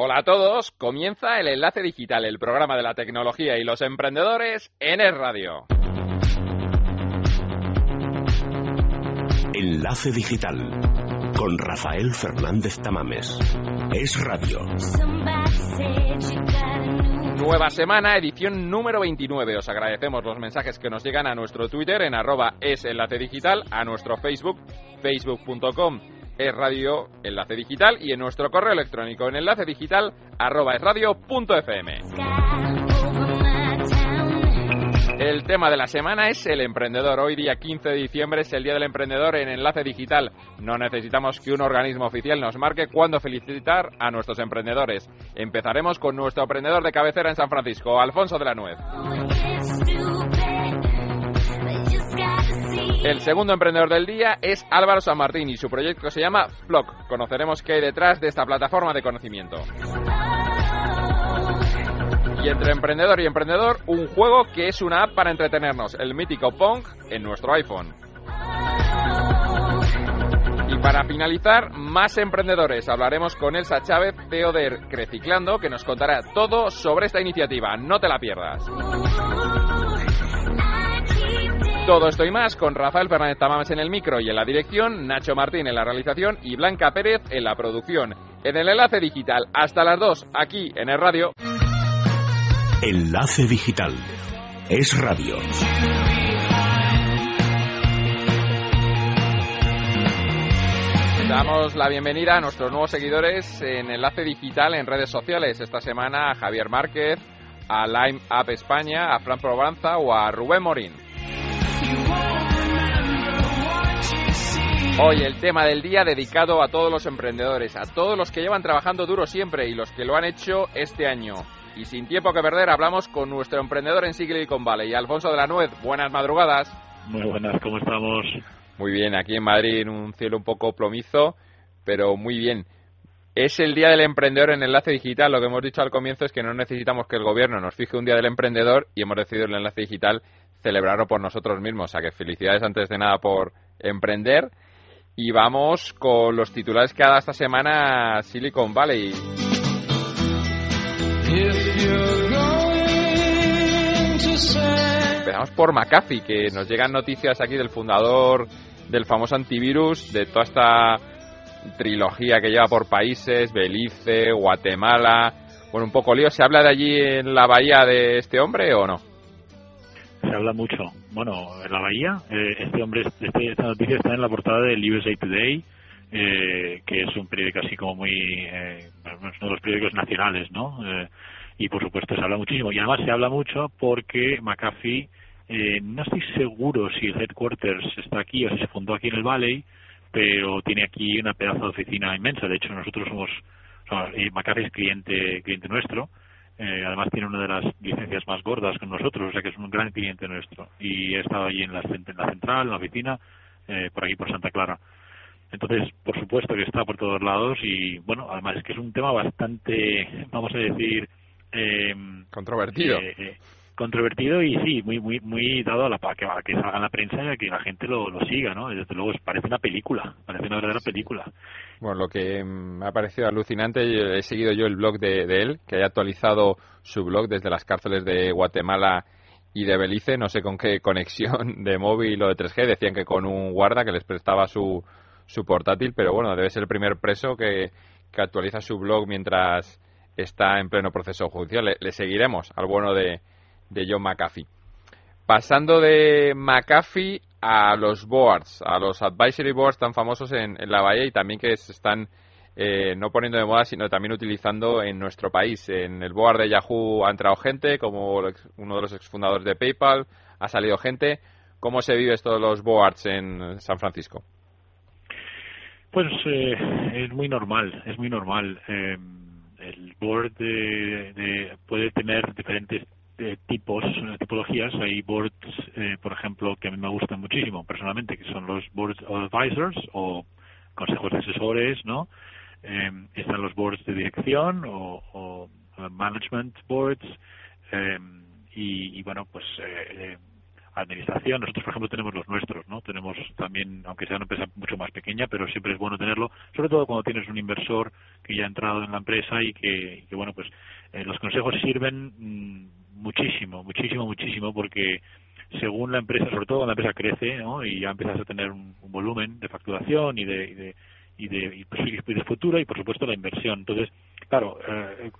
Hola a todos, comienza el Enlace Digital, el programa de la tecnología y los emprendedores en el radio. Enlace Digital con Rafael Fernández Tamames. Es radio. Nueva semana, edición número 29. Os agradecemos los mensajes que nos llegan a nuestro Twitter en arroba es enlace digital, a nuestro Facebook, facebook.com es radio enlace digital y en nuestro correo electrónico en enlace digital. El tema de la semana es el emprendedor. Hoy día 15 de diciembre es el Día del Emprendedor en Enlace Digital. No necesitamos que un organismo oficial nos marque cuándo felicitar a nuestros emprendedores. Empezaremos con nuestro emprendedor de cabecera en San Francisco, Alfonso de la Nuez. El segundo emprendedor del día es Álvaro San Martín y su proyecto se llama Flock. Conoceremos qué hay detrás de esta plataforma de conocimiento. Y entre emprendedor y emprendedor, un juego que es una app para entretenernos, el mítico Pong en nuestro iPhone. Y para finalizar, más emprendedores. Hablaremos con Elsa Chávez, CEO de Creciclando, que nos contará todo sobre esta iniciativa. No te la pierdas. Todo esto y más con Rafael Fernández Tamames en el micro y en la dirección, Nacho Martín en la realización y Blanca Pérez en la producción. En el enlace digital, hasta las 2, aquí en el radio. Enlace Digital. Es radio. Damos la bienvenida a nuestros nuevos seguidores en Enlace Digital en redes sociales. Esta semana a Javier Márquez, a Lime App España, a Fran Probanza o a Rubén Morín. Hoy el tema del día dedicado a todos los emprendedores, a todos los que llevan trabajando duro siempre y los que lo han hecho este año. Y sin tiempo que perder hablamos con nuestro emprendedor en Silicon Valley, Alfonso de la Nuez. Buenas madrugadas. Muy buenas, ¿cómo estamos? Muy bien, aquí en Madrid en un cielo un poco plomizo, pero muy bien. Es el Día del Emprendedor en Enlace Digital. Lo que hemos dicho al comienzo es que no necesitamos que el gobierno nos fije un Día del Emprendedor y hemos decidido el Enlace Digital celebrarlo por nosotros mismos. O sea que felicidades antes de nada por emprender y vamos con los titulares que ha dado esta semana Silicon Valley. Empezamos por McAfee, que nos llegan noticias aquí del fundador del famoso antivirus, de toda esta trilogía que lleva por países, Belice, Guatemala. Bueno, un poco lío. ¿Se habla de allí en la bahía de este hombre o no? Se habla mucho. Bueno, en la bahía, eh, este hombre, este, esta noticia está en la portada del USA Today, eh, que es un periódico así como muy, eh, uno de los periódicos nacionales, ¿no? Eh, y por supuesto se habla muchísimo. Y además se habla mucho porque McAfee, eh, no estoy seguro si el headquarters está aquí o si se fundó aquí en el Valley, pero tiene aquí una pedazo de oficina inmensa. De hecho, nosotros somos, McAfee es cliente, cliente nuestro eh, además tiene una de las licencias más gordas con nosotros, o sea que es un gran cliente nuestro. Y he estado allí en la, en la central, en la oficina, eh, por aquí por Santa Clara. Entonces, por supuesto que está por todos lados y, bueno, además es que es un tema bastante, vamos a decir... Eh, Controvertido. Eh, eh controvertido y sí, muy muy muy dado a la que, a que salga en la prensa y a que la gente lo, lo siga, ¿no? desde luego parece una película, parece una verdadera película. Bueno, lo que me ha parecido alucinante, he seguido yo el blog de, de él, que haya actualizado su blog desde las cárceles de Guatemala y de Belice, no sé con qué conexión de móvil o de 3G, decían que con un guarda que les prestaba su, su portátil, pero bueno, debe ser el primer preso que, que actualiza su blog mientras está en pleno proceso judicial. le seguiremos al bueno de, de John McAfee. Pasando de McAfee a los boards, a los advisory boards tan famosos en, la bahía y también que se están eh, no poniendo de moda, sino también utilizando en nuestro país. En el board de Yahoo ha entrado gente, como uno de los exfundadores de PayPal, ha salido gente. ¿Cómo se vive esto de los boards en San Francisco? Pues eh, es muy normal, es muy normal. Eh, el board puede tener diferentes tipos, tipologías. Hay boards, eh, por ejemplo, que a mí me gustan muchísimo personalmente, que son los boards of advisors o consejos de asesores, ¿no? Eh, están los boards de dirección o, o management boards eh, y, y, bueno, pues administración. Nosotros, por ejemplo, tenemos los nuestros, ¿no? Tenemos también, aunque sea una empresa mucho más pequeña, pero siempre es bueno tenerlo, sobre todo cuando tienes un inversor que ya ha entrado en la empresa y que, bueno, pues eh, los consejos sirven mm, muchísimo, muchísimo, muchísimo, porque según la empresa, sobre todo cuando la empresa crece, ¿no? Y ya empiezas a tener un, volumen de facturación y de, y de y de, y de futuro y por supuesto la inversión. Entonces, claro, eh,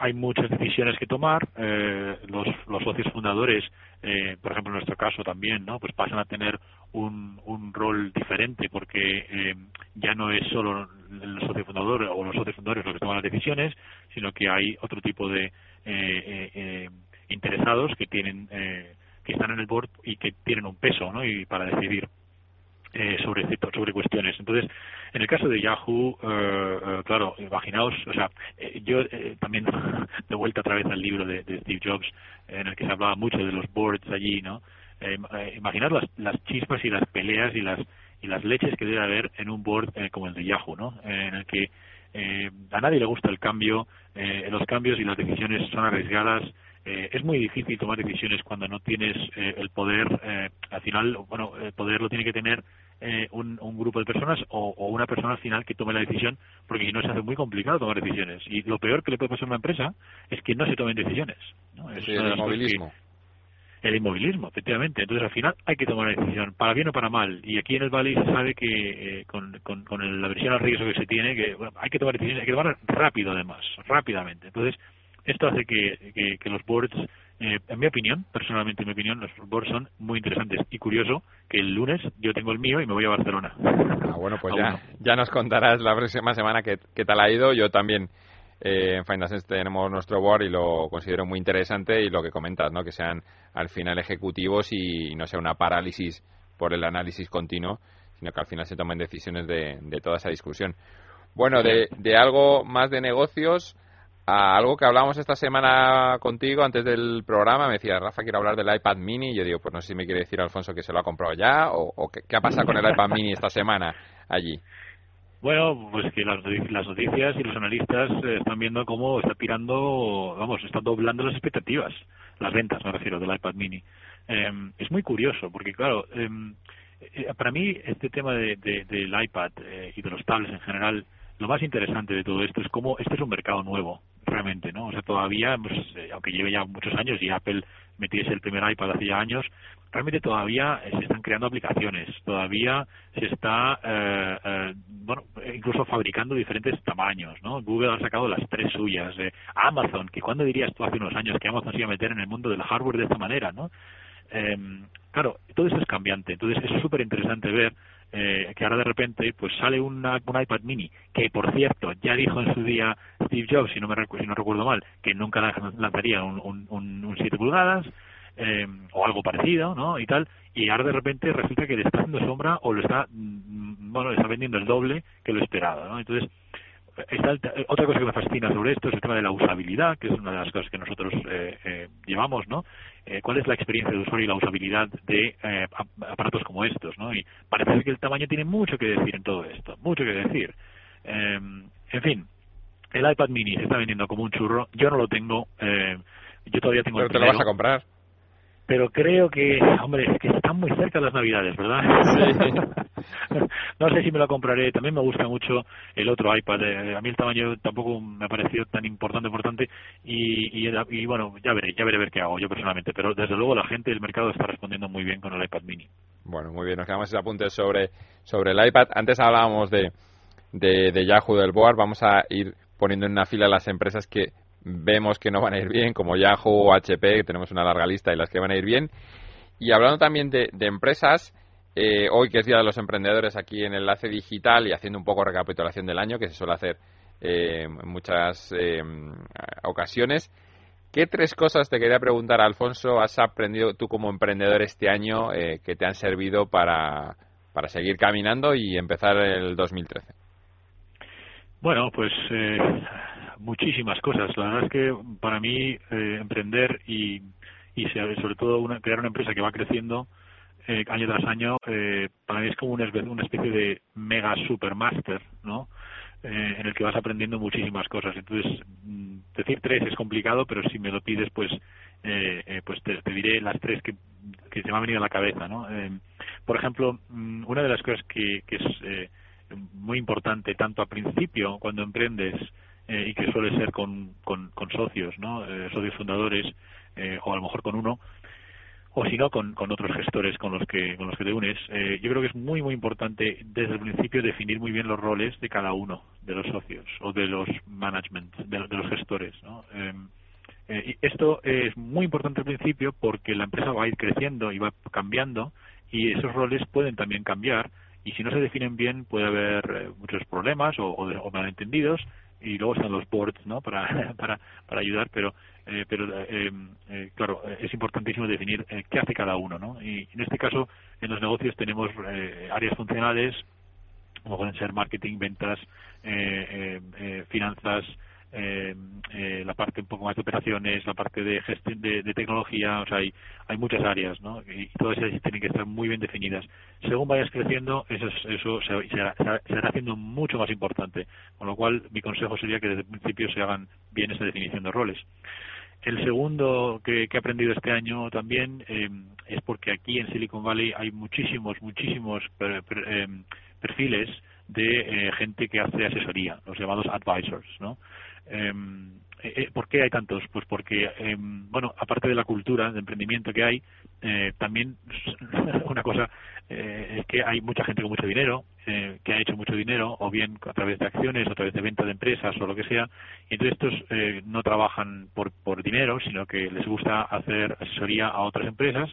hay muchas decisiones que tomar. Eh, los, los socios fundadores, eh, por ejemplo, en nuestro caso también, ¿no? Pues pasan a tener un, un rol diferente porque eh, ya no es solo el socio fundador o los socios fundadores los que toman las decisiones, sino que hay otro tipo de interesados que tienen que están en el board y que tienen un peso, ¿no? Y para decidir eh, sobre sobre cuestiones. Entonces, en el caso de Yahoo, eh, eh, claro, imaginaos, o sea, yo también de vuelta otra vez al libro de, Steve Jobs, en el que se hablaba mucho de los boards allí, ¿no? imaginar las, las chispas y las peleas y las y las leches que debe haber en un board como el de Yahoo, ¿no? en el que a nadie le gusta el cambio, los cambios y las decisiones son arriesgadas, eh, es muy difícil tomar decisiones cuando no tienes eh, el poder, eh, al final, bueno, el poder lo tiene que tener un, un, grupo de personas o, una persona al final que tome la decisión, porque si no se hace muy complicado tomar decisiones. Y lo peor que le puede pasar a una empresa es que no se tomen decisiones. ¿no? Es el inmovilismo. el inmovilismo, efectivamente. Entonces, al final hay que tomar una decisión, para bien o para mal. Y aquí en el Valle se sabe que con, con, con la versión al riesgo que se tiene, que bueno, hay que tomar decisiones, hay que tomar rápido además, rápidamente. Entonces, esto hace que, que, los boards, eh, en mi opinión, personalmente en mi opinión, los boards son muy interesantes y curioso que el lunes yo tengo el mío y me voy a Barcelona. Ah, bueno, pues ya, ya nos contarás la próxima semana qué, qué tal ha ido. Yo también eh, en Finance tenemos nuestro board y lo considero muy interesante y lo que comentas, ¿no? que sean al final ejecutivos y no sea una parálisis por el análisis continuo, sino que al final se tomen decisiones de, de toda esa discusión. Bueno, de, de algo más de negocios, algo que hablamos esta semana contigo antes del programa. Me decía, Rafa, quiero hablar del iPad mini. Y yo digo, pues no sé si me quiere decir Alfonso que se lo ha comprado ya o, qué, ha pasado con el iPad mini esta semana allí. Bueno, pues que las, noticias y los analistas eh, están viendo cómo está tirando, vamos, está doblando las expectativas, las ventas, me refiero, del iPad mini. Em, es muy curioso, porque claro, em, eh, para mí este tema de, del iPad eh, y de los tablets en general, lo más interesante de todo esto es cómo este es un mercado nuevo realmente, ¿no? O sea, todavía, pues, eh, aunque lleve ya muchos años y Apple metiese el primer iPad hace ya años, realmente todavía se están creando aplicaciones, todavía se está, eh, eh, bueno, incluso fabricando diferentes tamaños, ¿no? Google ha sacado las tres suyas, Amazon, que cuando dirías tú hace unos años que Amazon se iba a meter en el mundo del hardware de esta manera, ¿no? claro, todo eso es cambiante, entonces es súper interesante ver eh, que ahora de repente pues sale una, un iPad mini, que por cierto ya dijo en su día Steve Jobs, si no, me si no recuerdo mal, que nunca lanzaría un, un, un, 7 pulgadas, eh, o algo parecido, ¿no? Y tal, y ahora de repente resulta que le está haciendo sombra o lo está, mm, bueno, le está vendiendo el doble que lo esperado, ¿no? Entonces, otra cosa que me fascina sobre esto es el tema de la usabilidad, que es una de las cosas que nosotros eh, eh, llevamos, ¿no? Eh, ¿Cuál es la experiencia de usuario y la usabilidad de aparatos como estos, ¿no? Y parece que el tamaño tiene mucho que decir en todo esto, mucho que decir. en fin, el iPad Mini se está vendiendo como un churro. Yo no lo tengo. yo todavía tengo. Pero te lo vas a comprar pero creo que, hombre, es que están muy cerca las Navidades, ¿verdad? no sé si me lo compraré. También me gusta mucho el otro iPad. Eh, a mí el tamaño tampoco me ha parecido tan importante, importante. Y, y, bueno, ya veré, ya veré ver qué hago yo personalmente. Pero desde luego la gente del mercado está respondiendo muy bien con el iPad Mini. Bueno, muy bien. Nos quedamos ese apunte sobre, sobre el iPad. Antes hablábamos de, de, de Yahoo del Board. Vamos a ir poniendo en una fila las empresas que vemos que no van a ir bien, como Yahoo o HP, que tenemos una larga lista y las que van a ir bien. Y hablando también de, empresas, eh, hoy que es Día de los Emprendedores aquí en Enlace Digital y haciendo un poco recapitulación del año, que se suele hacer eh, en muchas eh, ocasiones, ¿qué tres cosas te quería preguntar, Alfonso, has aprendido tú como emprendedor este año que te han servido para, para seguir caminando y empezar el 2013? Bueno, pues muchísimas cosas. La verdad es que para mí eh, emprender y, y sobre todo una, crear una empresa que va creciendo eh, año tras año, eh, para mí es como una, especie de mega supermaster, ¿no? en el que vas aprendiendo muchísimas cosas. Entonces, mm, decir tres es complicado, pero si me lo pides, pues, pues te, diré las tres que que se me ha venido a la cabeza, ¿no? Eh, por ejemplo, mm, una de las cosas que, que es eh, muy importante tanto al principio cuando emprendes y que suele ser con, con, con socios, ¿no? socios fundadores o a lo mejor con uno, o si no con, con, otros gestores con los que con los que te unes eh, yo creo que es muy muy importante desde el principio definir muy bien los roles de cada uno de los socios o de los management de, los gestores ¿no? Em, eh, y esto es muy importante al principio porque la empresa va a ir creciendo y va cambiando y esos roles pueden también cambiar y si no se definen bien puede haber eh, muchos problemas o, o, o malentendidos y luego están los boards ¿no? para, para, para ayudar, pero, eh, pero eh, eh, claro, es importantísimo definir qué hace cada uno. ¿no? Y en este caso, en los negocios tenemos áreas funcionales, como pueden ser marketing, ventas, finanzas, eh, eh, la parte un poco más de operaciones, la parte de gestión de, tecnología, o sea, hay, hay muchas áreas, ¿no? Y todas ellas tienen que estar muy bien definidas. Según vayas creciendo, eso, eso se, se, hará haciendo mucho más importante, con lo cual mi consejo sería que desde el principio se hagan bien esa definición de roles. El segundo que, he aprendido este año también eh, es porque aquí en Silicon Valley hay muchísimos, muchísimos eh, perfiles de gente que hace asesoría, los llamados advisors, ¿no? Em, eh, eh, ¿Por qué hay tantos? Pues porque, eh, bueno, aparte de la cultura de emprendimiento que hay, eh, también una cosa eh, es que hay mucha gente con mucho dinero, eh, que ha hecho mucho dinero, o bien a través de acciones, o a través de venta de empresas, o lo que sea, y entonces estos no trabajan por, por dinero, sino que les gusta hacer asesoría a otras empresas,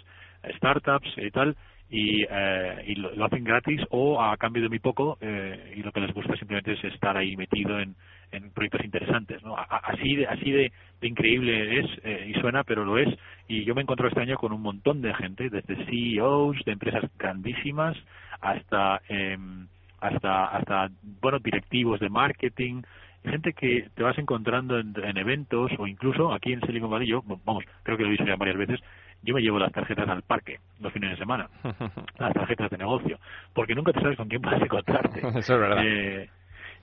startups y tal, y, y lo, lo, hacen gratis o a cambio de muy poco, y lo que les gusta simplemente es estar ahí metido en en proyectos interesantes. ¿no? Así de, así de, increíble es eh, y suena, pero lo es. Y yo me encontrado este año con un montón de gente, desde CEOs de empresas grandísimas hasta eh, hasta hasta bueno directivos de marketing gente que te vas encontrando en, eventos o incluso aquí en Silicon Valley yo vamos creo que lo he dicho ya varias veces yo me llevo las tarjetas al parque los fines de semana las tarjetas de negocio porque nunca te sabes con quién puedes encontrarte eso es verdad eh,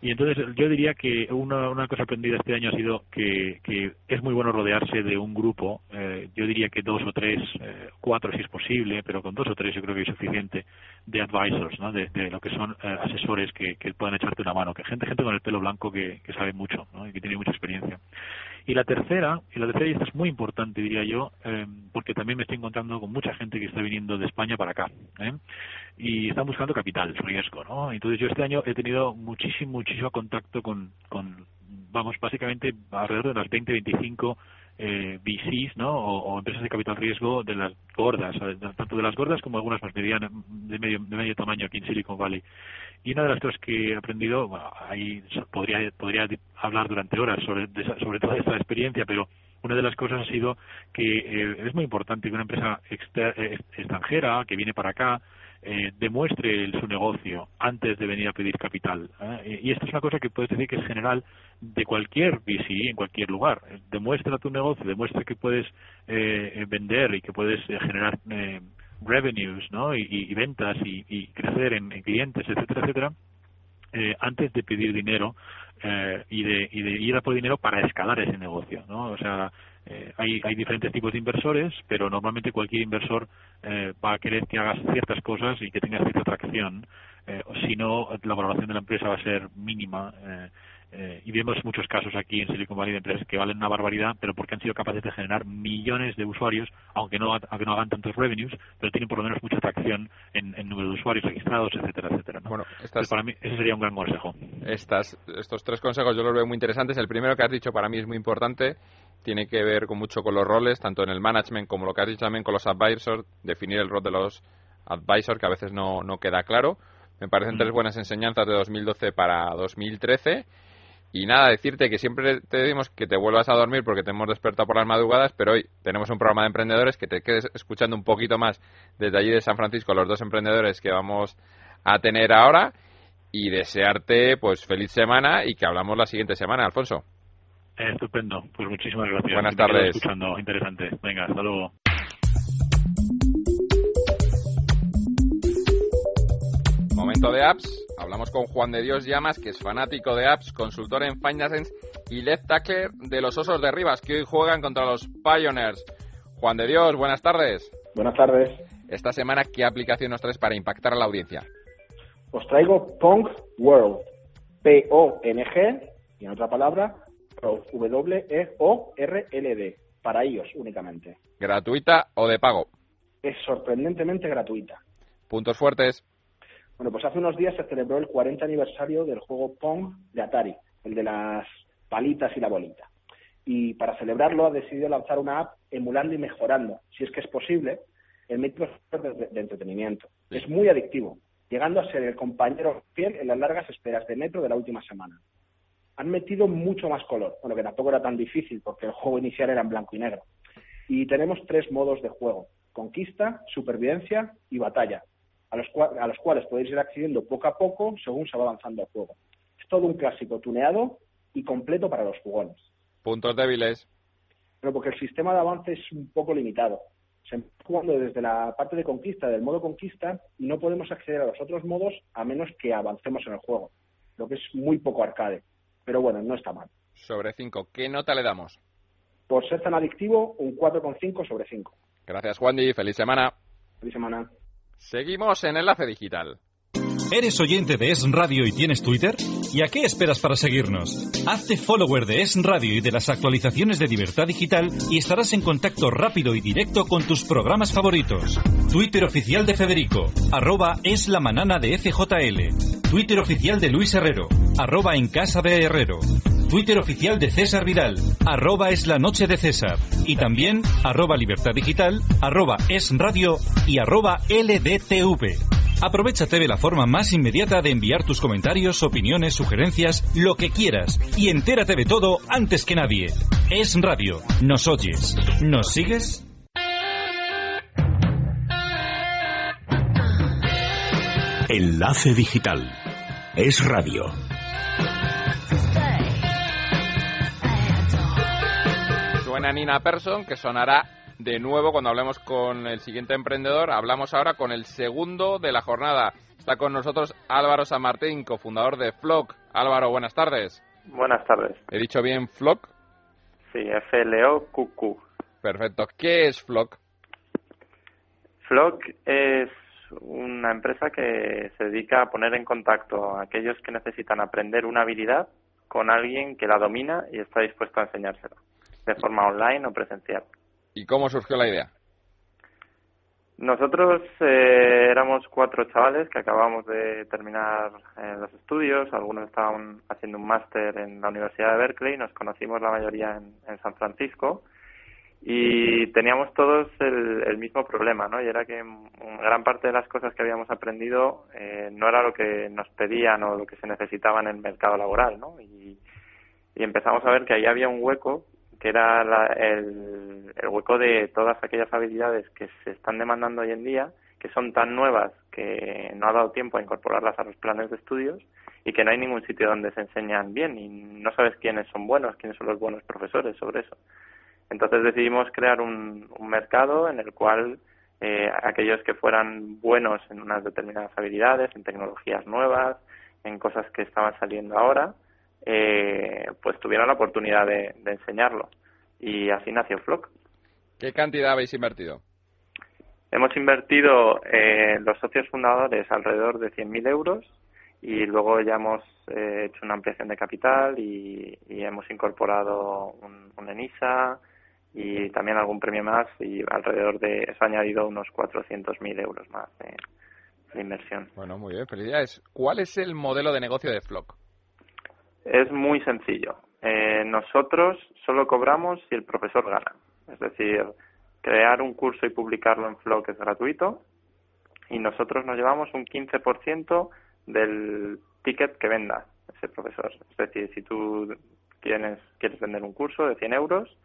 y entonces yo diría que una, una cosa aprendida este año ha sido que, que es muy bueno rodearse de un grupo, eh, yo diría que dos o tres, eh, cuatro si es posible, pero con dos o tres yo creo que es suficiente, de advisors, ¿no? de, lo que son eh, asesores que, que puedan echarte una mano, que gente gente con el pelo blanco que, que sabe mucho ¿no? y que tiene mucha experiencia. Y la tercera, y la tercera y esta es muy importante diría yo, porque también me estoy encontrando con mucha gente que está viniendo de España para acá. ¿eh? y están buscando capital, riesgo, ¿no? Entonces yo este año he tenido muchísimo, muchísimo contacto con, con vamos, básicamente alrededor de las 20, 25 eh, VCs, ¿no? O, empresas de capital riesgo de las gordas, tanto de las gordas como algunas más medianas, de medio, de medio tamaño aquí en Silicon Valley. Y una de las cosas que he aprendido, ahí podría, podría hablar durante horas sobre, sobre toda esta experiencia, pero una de las cosas ha sido que eh, es muy importante que una empresa eh, extranjera que viene para acá eh, demuestre su negocio antes de venir a pedir capital. ¿eh? Y esto es una cosa que puedes decir que es general de cualquier VC en cualquier lugar. Demuestra tu negocio, demuestra que puedes eh, vender y que puedes generar revenues ¿no? y, ventas y, crecer en, clientes, etcétera, etcétera. antes de pedir dinero y, de, y de ir a por dinero para escalar ese negocio, ¿no? O sea, eh, hay, hay diferentes tipos de inversores, pero normalmente cualquier inversor eh, va a querer que hagas ciertas cosas y que tengas cierta atracción. Eh, si no, la valoración de la empresa va a ser mínima. Eh, y vemos muchos casos aquí en Silicon Valley de empresas que valen una barbaridad, pero porque han sido capaces de generar millones de usuarios, aunque no, aunque no hagan tantos revenues, pero tienen por lo menos mucha atracción en, en número de usuarios registrados, etcétera, etcétera. Bueno, para mí ese sería un gran consejo. Estas, estos tres consejos yo los veo muy interesantes. El primero que has dicho para mí es muy importante, tiene que ver con mucho con los roles, tanto en el management como lo que has dicho también con los advisors, definir el rol de los advisors, que a veces no, no queda claro. Me parecen tres mm. buenas enseñanzas de 2012 para 2013. Y nada, decirte que siempre te decimos que te vuelvas a dormir porque te hemos despertado por las madrugadas, pero hoy tenemos un programa de emprendedores que te quedes escuchando un poquito más desde allí de San Francisco, los dos emprendedores que vamos a tener ahora. Y desearte pues feliz semana y que hablamos la siguiente semana, Alfonso. Estupendo, pues muchísimas gracias. Buenas tardes. Escuchando, interesante. Venga, hasta luego. Momento de apps. Hablamos con Juan de Dios Llamas, que es fanático de apps, consultor en Finance y left tackler de los Osos de Rivas, que hoy juegan contra los Pioneers. Juan de Dios, buenas tardes. Buenas tardes. Esta semana, ¿qué aplicación nos traes para impactar a la audiencia? Os traigo Pong World. P-O-N-G, y en otra palabra, W-E-O-R-L-D. Para ellos únicamente. ¿Gratuita o de pago? Es sorprendentemente gratuita. ¿Puntos fuertes? Bueno, pues hace unos días se celebró el 40 aniversario del juego Pong de Atari, el de las palitas y la bolita. Y para celebrarlo ha decidido lanzar una app emulando y mejorando, si es que es posible, el método de, de entretenimiento. Es muy adictivo, llegando a ser el compañero fiel en las largas esperas de metro de la última semana. Han metido mucho más color, bueno, que tampoco era tan difícil porque el juego inicial era en blanco y negro. Y tenemos tres modos de juego, conquista, supervivencia y batalla, a los, a los cuales podéis ir accediendo poco a poco según se va avanzando el juego. Es todo un clásico tuneado y completo para los jugones. Puntos débiles. Pero porque el sistema de avance es un poco limitado. Se está jugando desde la parte de conquista, del modo conquista, y no podemos acceder a los otros modos a menos que avancemos en el juego, lo que es muy poco arcade. Pero bueno, no está mal. Sobre 5, ¿qué nota le damos? Por ser tan adictivo, un 4,5 sobre 5. Gracias, Juan Feliz semana. Feliz semana. Seguimos en Enlace Digital. ¿Eres oyente de Es Radio y tienes Twitter? ¿Y a qué esperas para seguirnos? Hazte follower de Es Radio y de las actualizaciones de Libertad Digital y estarás en contacto rápido y directo con tus programas favoritos. Twitter oficial de Federico, arroba es la manana de FJL. Twitter oficial de Luis Herrero, arroba en casa de Herrero. Twitter oficial de César Vidal, arroba es la noche de César. Y también arroba libertad digital, arroba es radio y arroba LDTV. Aprovechate de la forma más inmediata de enviar tus comentarios, opiniones, sugerencias, lo que quieras, y entérate de todo antes que nadie. Es Radio. ¿Nos oyes? ¿Nos sigues? Enlace Digital. Es Radio. Suena Nina Persson, que sonará de nuevo cuando hablemos con el siguiente emprendedor. Hablamos ahora con el segundo de la jornada. Está con nosotros Álvaro San Martín, cofundador de Flock. Álvaro, buenas tardes. Buenas tardes. ¿He dicho bien Flock? Sí, F-L-O-Q-Q. Perfecto. ¿Qué es Flock? Flock es una empresa que se dedica a poner en contacto a aquellos que necesitan aprender una habilidad con alguien que la domina y está dispuesto a enseñársela, de forma online o presencial. ¿Y cómo surgió la idea? Nosotros eh, éramos cuatro chavales que acabamos de terminar eh, los estudios, algunos estaban haciendo un máster en la Universidad de Berkeley, nos conocimos la mayoría en, San Francisco y teníamos todos el, mismo problema, ¿no? Y era que gran parte de las cosas que habíamos aprendido eh, no era lo que nos pedían o lo que se necesitaba en el mercado laboral, ¿no? Y, y empezamos a ver que ahí había un hueco que era el, el, hueco de todas aquellas habilidades que se están demandando hoy en día, que son tan nuevas que no ha dado tiempo a incorporarlas a los planes de estudios y que no hay ningún sitio donde se enseñan bien y no sabes quiénes son buenos, quiénes son los buenos profesores sobre eso. Entonces decidimos crear un, un mercado en el cual eh, aquellos que fueran buenos en unas determinadas habilidades, en tecnologías nuevas, en cosas que estaban saliendo ahora, eh, pues tuvieron la oportunidad de, enseñarlo. Y así nació Flock. ¿Qué cantidad habéis invertido? Hemos invertido eh, los socios fundadores alrededor de 100.000 euros y luego ya hemos eh, hecho una ampliación de capital y, hemos incorporado un, un, ENISA y también algún premio más y alrededor de eso ha añadido unos 400.000 euros más de, de, inversión. Bueno, muy bien, felicidades. ¿Cuál es el modelo de negocio de Flock? Es muy sencillo. Eh, nosotros solo cobramos si el profesor gana. Es decir, crear un curso y publicarlo en Flock es gratuito y nosotros nos llevamos un 15% del ticket que venda ese profesor. Es decir, si tú quieres, quieres vender un curso de 100 euros,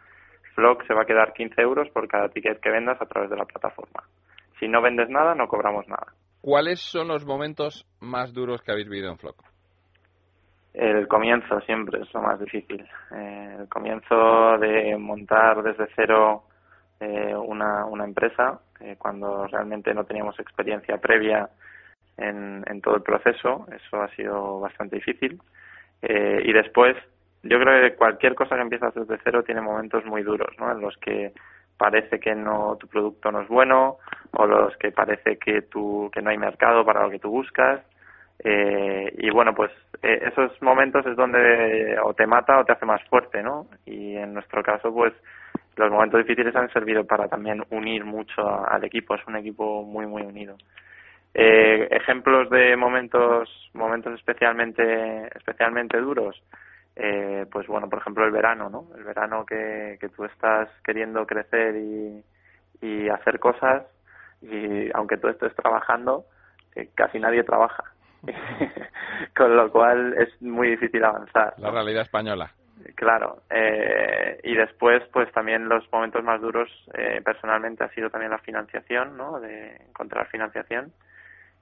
Flock se va a quedar 15 euros por cada ticket que vendas a través de la plataforma. Si no vendes nada, no cobramos nada. ¿Cuáles son los momentos más duros que habéis vivido en Flock? El comienzo siempre es lo más difícil. Eh, el comienzo de montar desde cero eh, una, una empresa, eh, cuando realmente no teníamos experiencia previa en, en todo el proceso, eso ha sido bastante difícil. y después, yo creo que cualquier cosa que empiezas desde cero tiene momentos muy duros, ¿no? En los que parece que no tu producto no es bueno o los que parece que tú que no hay mercado para lo que tú buscas eh, y bueno pues eh, esos momentos es donde o te mata o te hace más fuerte no y en nuestro caso pues los momentos difíciles han servido para también unir mucho al equipo es un equipo muy muy unido eh, ejemplos de momentos momentos especialmente especialmente duros eh, pues bueno, por ejemplo el verano, ¿no? El verano que, que tú estás queriendo crecer y, hacer cosas y aunque tú estés trabajando, eh, casi nadie trabaja. Con lo cual es muy difícil avanzar. La realidad española. Claro. Eh, y después, pues también los momentos más duros eh, personalmente ha sido también la financiación, ¿no? De encontrar financiación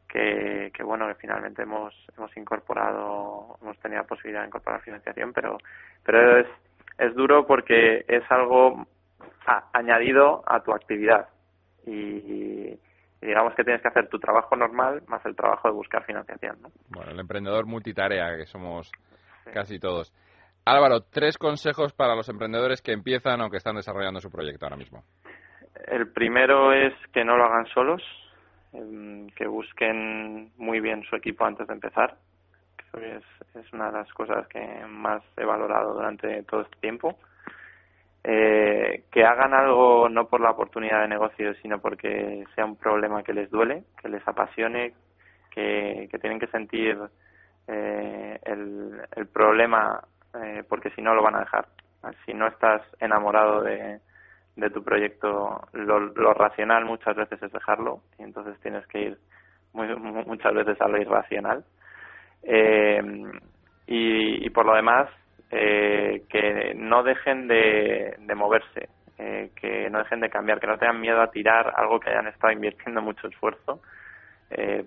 que, que bueno que finalmente hemos hemos incorporado hemos tenido la posibilidad de incorporar financiación pero pero es es duro porque es algo añadido a tu actividad y, digamos que tienes que hacer tu trabajo normal más el trabajo de buscar financiación ¿no? bueno el emprendedor multitarea que somos casi todos Álvaro tres consejos para los emprendedores que empiezan o que están desarrollando su proyecto ahora mismo el primero es que no lo hagan solos que busquen muy bien su equipo antes de empezar. Creo que es, una de las cosas que más he valorado durante todo este tiempo. Eh, que hagan algo no por la oportunidad de negocio, sino porque sea un problema que les duele, que les apasione, que, tienen que sentir eh, el, problema, eh, porque si no lo van a dejar. Si no estás enamorado de, de tu proyecto, lo, racional muchas veces es dejarlo y entonces tienes que ir muy, muchas veces a lo irracional. Eh, y, por lo demás, eh, que no dejen de, de moverse, eh, que no dejen de cambiar, que no tengan miedo a tirar algo que hayan estado invirtiendo mucho esfuerzo,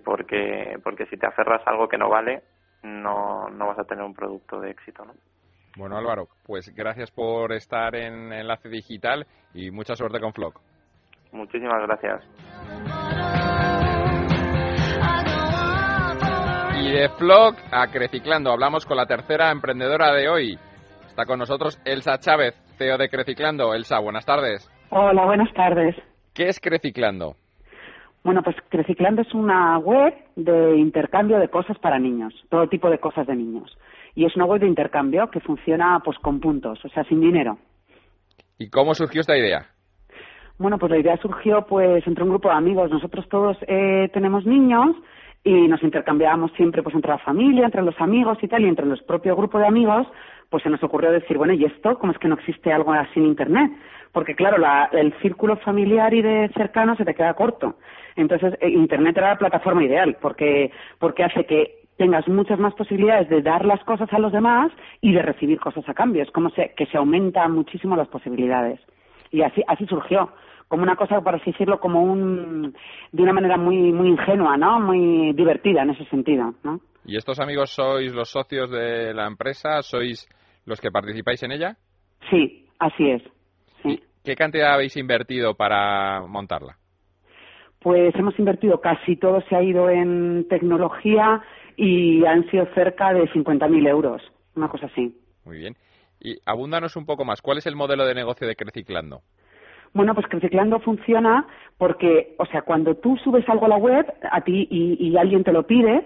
porque, porque si te aferras a algo que no vale, no, no vas a tener un producto de éxito. ¿no? Bueno, Álvaro, pues gracias por estar en Enlace Digital y mucha suerte con Flock. Muchísimas gracias. Y de Flock a Creciclando, hablamos con la tercera emprendedora de hoy. Está con nosotros Elsa Chávez, CEO de Creciclando. Elsa, buenas tardes. Hola, buenas tardes. ¿Qué es Creciclando? Bueno, pues Creciclando es una web de intercambio de cosas para niños, todo tipo de cosas de niños y es una web de intercambio que funciona pues con puntos, o sea, sin dinero. ¿Y cómo surgió esta idea? Bueno, pues la idea surgió pues entre un grupo de amigos. Nosotros todos eh, tenemos niños y nos intercambiábamos siempre pues entre la familia, entre los amigos y tal, y entre los propios grupos de amigos, pues se nos ocurrió decir, bueno, ¿y esto? ¿Cómo es que no existe algo así en Internet? Porque claro, la, el círculo familiar y de cercano se te queda corto. Entonces, eh, Internet era la plataforma ideal, porque, porque hace que tengas muchas más posibilidades de dar las cosas a los demás y de recibir cosas a cambio. Es como se, que se aumentan muchísimo las posibilidades. Y así, así surgió, como una cosa, por así decirlo, como un, de una manera muy, muy ingenua, ¿no? Muy divertida en ese sentido, ¿no? ¿Y estos amigos sois los socios de la empresa? ¿Sois los que participáis en ella? Sí, así es. ¿Qué cantidad habéis invertido para montarla? Pues hemos invertido casi todo se ha ido en tecnología y han sido cerca de 50.000 euros, una cosa así. Muy bien. Y abúndanos un poco más. ¿Cuál es el modelo de negocio de Creciclando? Bueno, pues Creciclando funciona porque, o sea, cuando tú subes algo a la web a ti y, alguien te lo pide,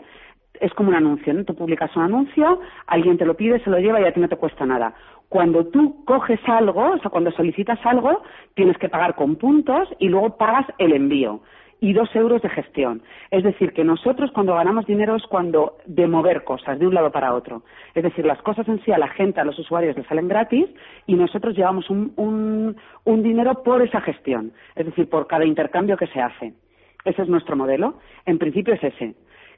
es como un anuncio, ¿no? Tú publicas un anuncio, alguien te lo pide, se lo lleva y a ti no te cuesta nada. Cuando tú coges algo, o sea, cuando solicitas algo, tienes que pagar con puntos y luego pagas el envío y dos euros de gestión. Es decir, que nosotros cuando ganamos dinero es cuando de mover cosas de un lado para otro. Es decir, las cosas en sí a la gente, a los usuarios les salen gratis y nosotros llevamos un, un, un dinero por esa gestión. Es decir, por cada intercambio que se hace. Ese es nuestro modelo. En principio es ese.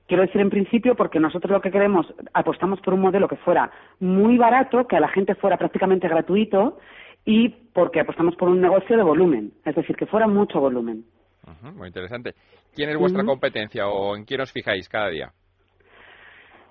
Quiero decir en principio porque nosotros lo que queremos, apostamos por un modelo que fuera muy barato, que a la gente fuera prácticamente gratuito y porque apostamos por un negocio de volumen, es decir, que fuera mucho volumen muy interesante. ¿Quién es vuestra competencia o en quién os fijáis cada día?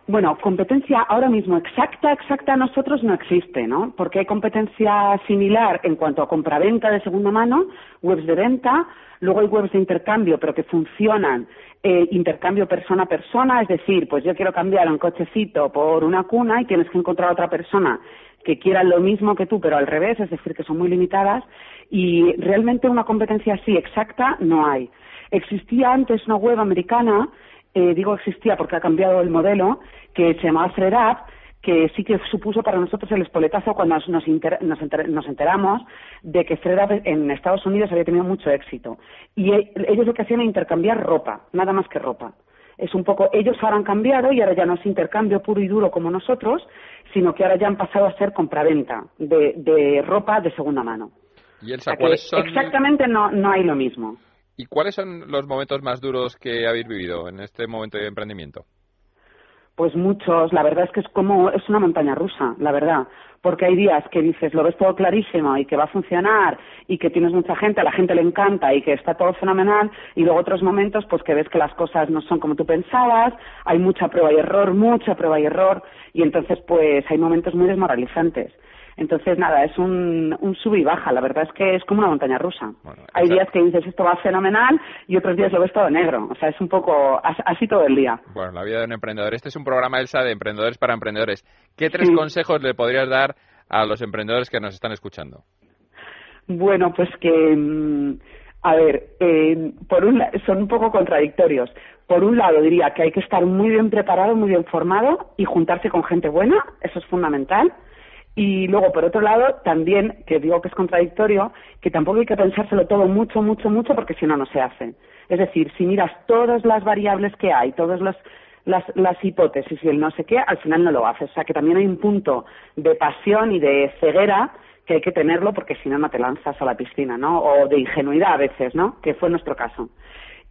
Bueno, competencia ahora mismo exacta, exacta a nosotros no existe, ¿no? Porque hay competencia similar en cuanto a compraventa de segunda mano, webs de venta, luego hay webs de intercambio, pero que funcionan eh, intercambio persona a persona, es decir, pues yo quiero cambiar un cochecito por una cuna y tienes que encontrar a otra persona que quieran lo mismo que tú, pero al revés, es decir, que son muy limitadas. Y realmente una competencia así exacta no hay. Existía antes una web americana, eh, digo existía porque ha cambiado el modelo, que se llamaba ThreadUp, que sí que supuso para nosotros el espoletazo cuando nos, nos, enteramos de que ThreadUp en Estados Unidos había tenido mucho éxito. Y e, ellos lo que hacían era intercambiar ropa, nada más que ropa. Es un poco, ellos ahora han cambiado y ahora ya no es intercambio puro y duro como nosotros, sino que ahora ya han pasado a ser compraventa de, de ropa de segunda mano. ¿Y Elsa, cuáles son... Exactamente no, no hay lo mismo. ¿Y cuáles son los momentos más duros que habéis vivido en este momento de emprendimiento? Pues muchos, la verdad es que es como, es una montaña rusa, la verdad, porque hay días que dices, lo ves todo clarísimo y que va a funcionar y que tienes mucha gente, a la gente le encanta y que está todo fenomenal y luego otros momentos pues que ves que las cosas no son como tú pensabas, hay mucha prueba y error, mucha prueba y error y entonces pues hay momentos muy desmoralizantes. Entonces, nada, es un, un sub y baja. La verdad es que es como una montaña rusa. Hay días que dices esto va fenomenal y otros días lo ves todo negro. O sea, es un poco así todo el día. Bueno, la vida de un emprendedor. Este es un programa, Elsa, de emprendedores para emprendedores. ¿Qué tres consejos le podrías dar a los emprendedores que nos están escuchando? Bueno, pues que, mm, a ver, eh, por un, son un poco contradictorios. Por un lado, diría que hay que estar muy bien preparado, muy bien formado y juntarse con gente buena, eso es fundamental. Y luego, por otro lado, también, que digo que es contradictorio, que tampoco hay que pensárselo todo mucho, mucho, mucho, porque si no, no se hace. Es decir, si miras todas las variables que hay, todas las, las, las hipótesis y el no sé qué, al final no lo haces. O sea, que también hay un punto de pasión y de ceguera que hay que tenerlo porque si no, no te lanzas a la piscina, ¿no? O de ingenuidad a veces, ¿no? Que fue nuestro caso.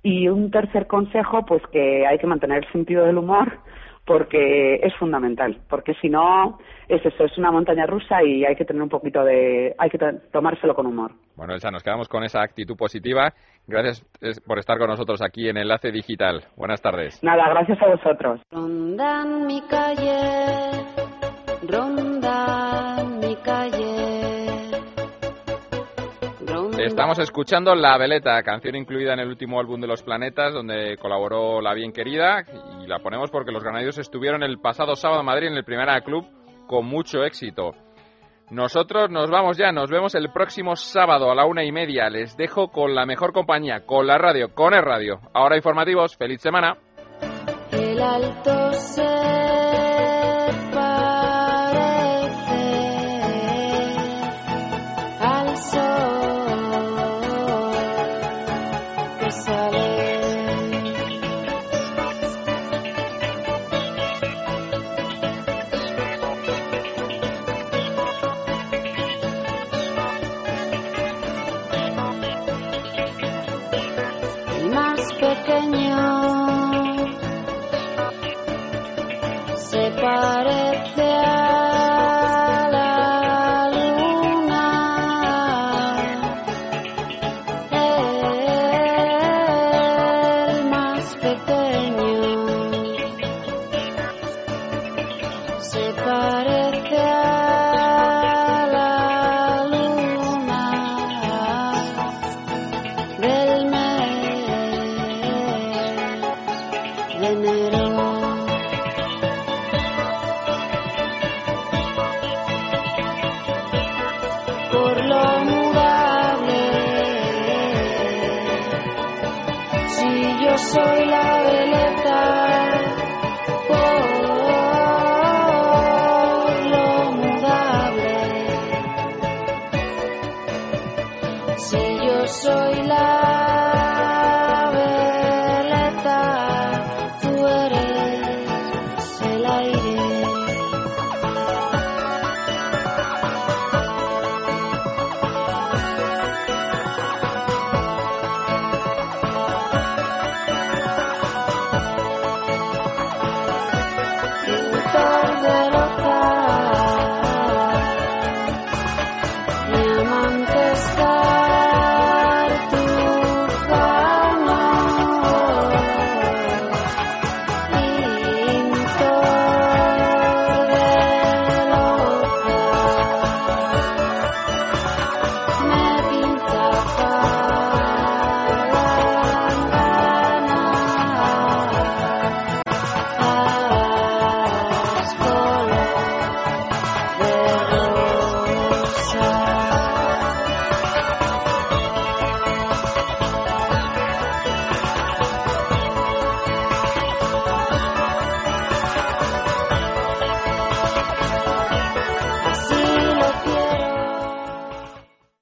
Y un tercer consejo, pues que hay que mantener el sentido del humor porque es fundamental, porque si no es eso, es una montaña rusa y hay que tener un poquito de, hay que tomárselo con humor. Bueno, Elsa, nos quedamos con esa actitud positiva. Gracias por estar con nosotros aquí en Enlace Digital. Buenas tardes. Nada, gracias a vosotros. Rondan mi calle, rondan Estamos escuchando La Veleta, canción incluida en el último álbum de Los Planetas, donde colaboró la bien querida, y la ponemos porque los granadios estuvieron el pasado sábado en Madrid en el Primera Club con mucho éxito. Nosotros nos vamos ya, nos vemos el próximo sábado a la una y media. Les dejo con la mejor compañía, con la radio, con el radio. Ahora informativos, feliz semana. El alto soy la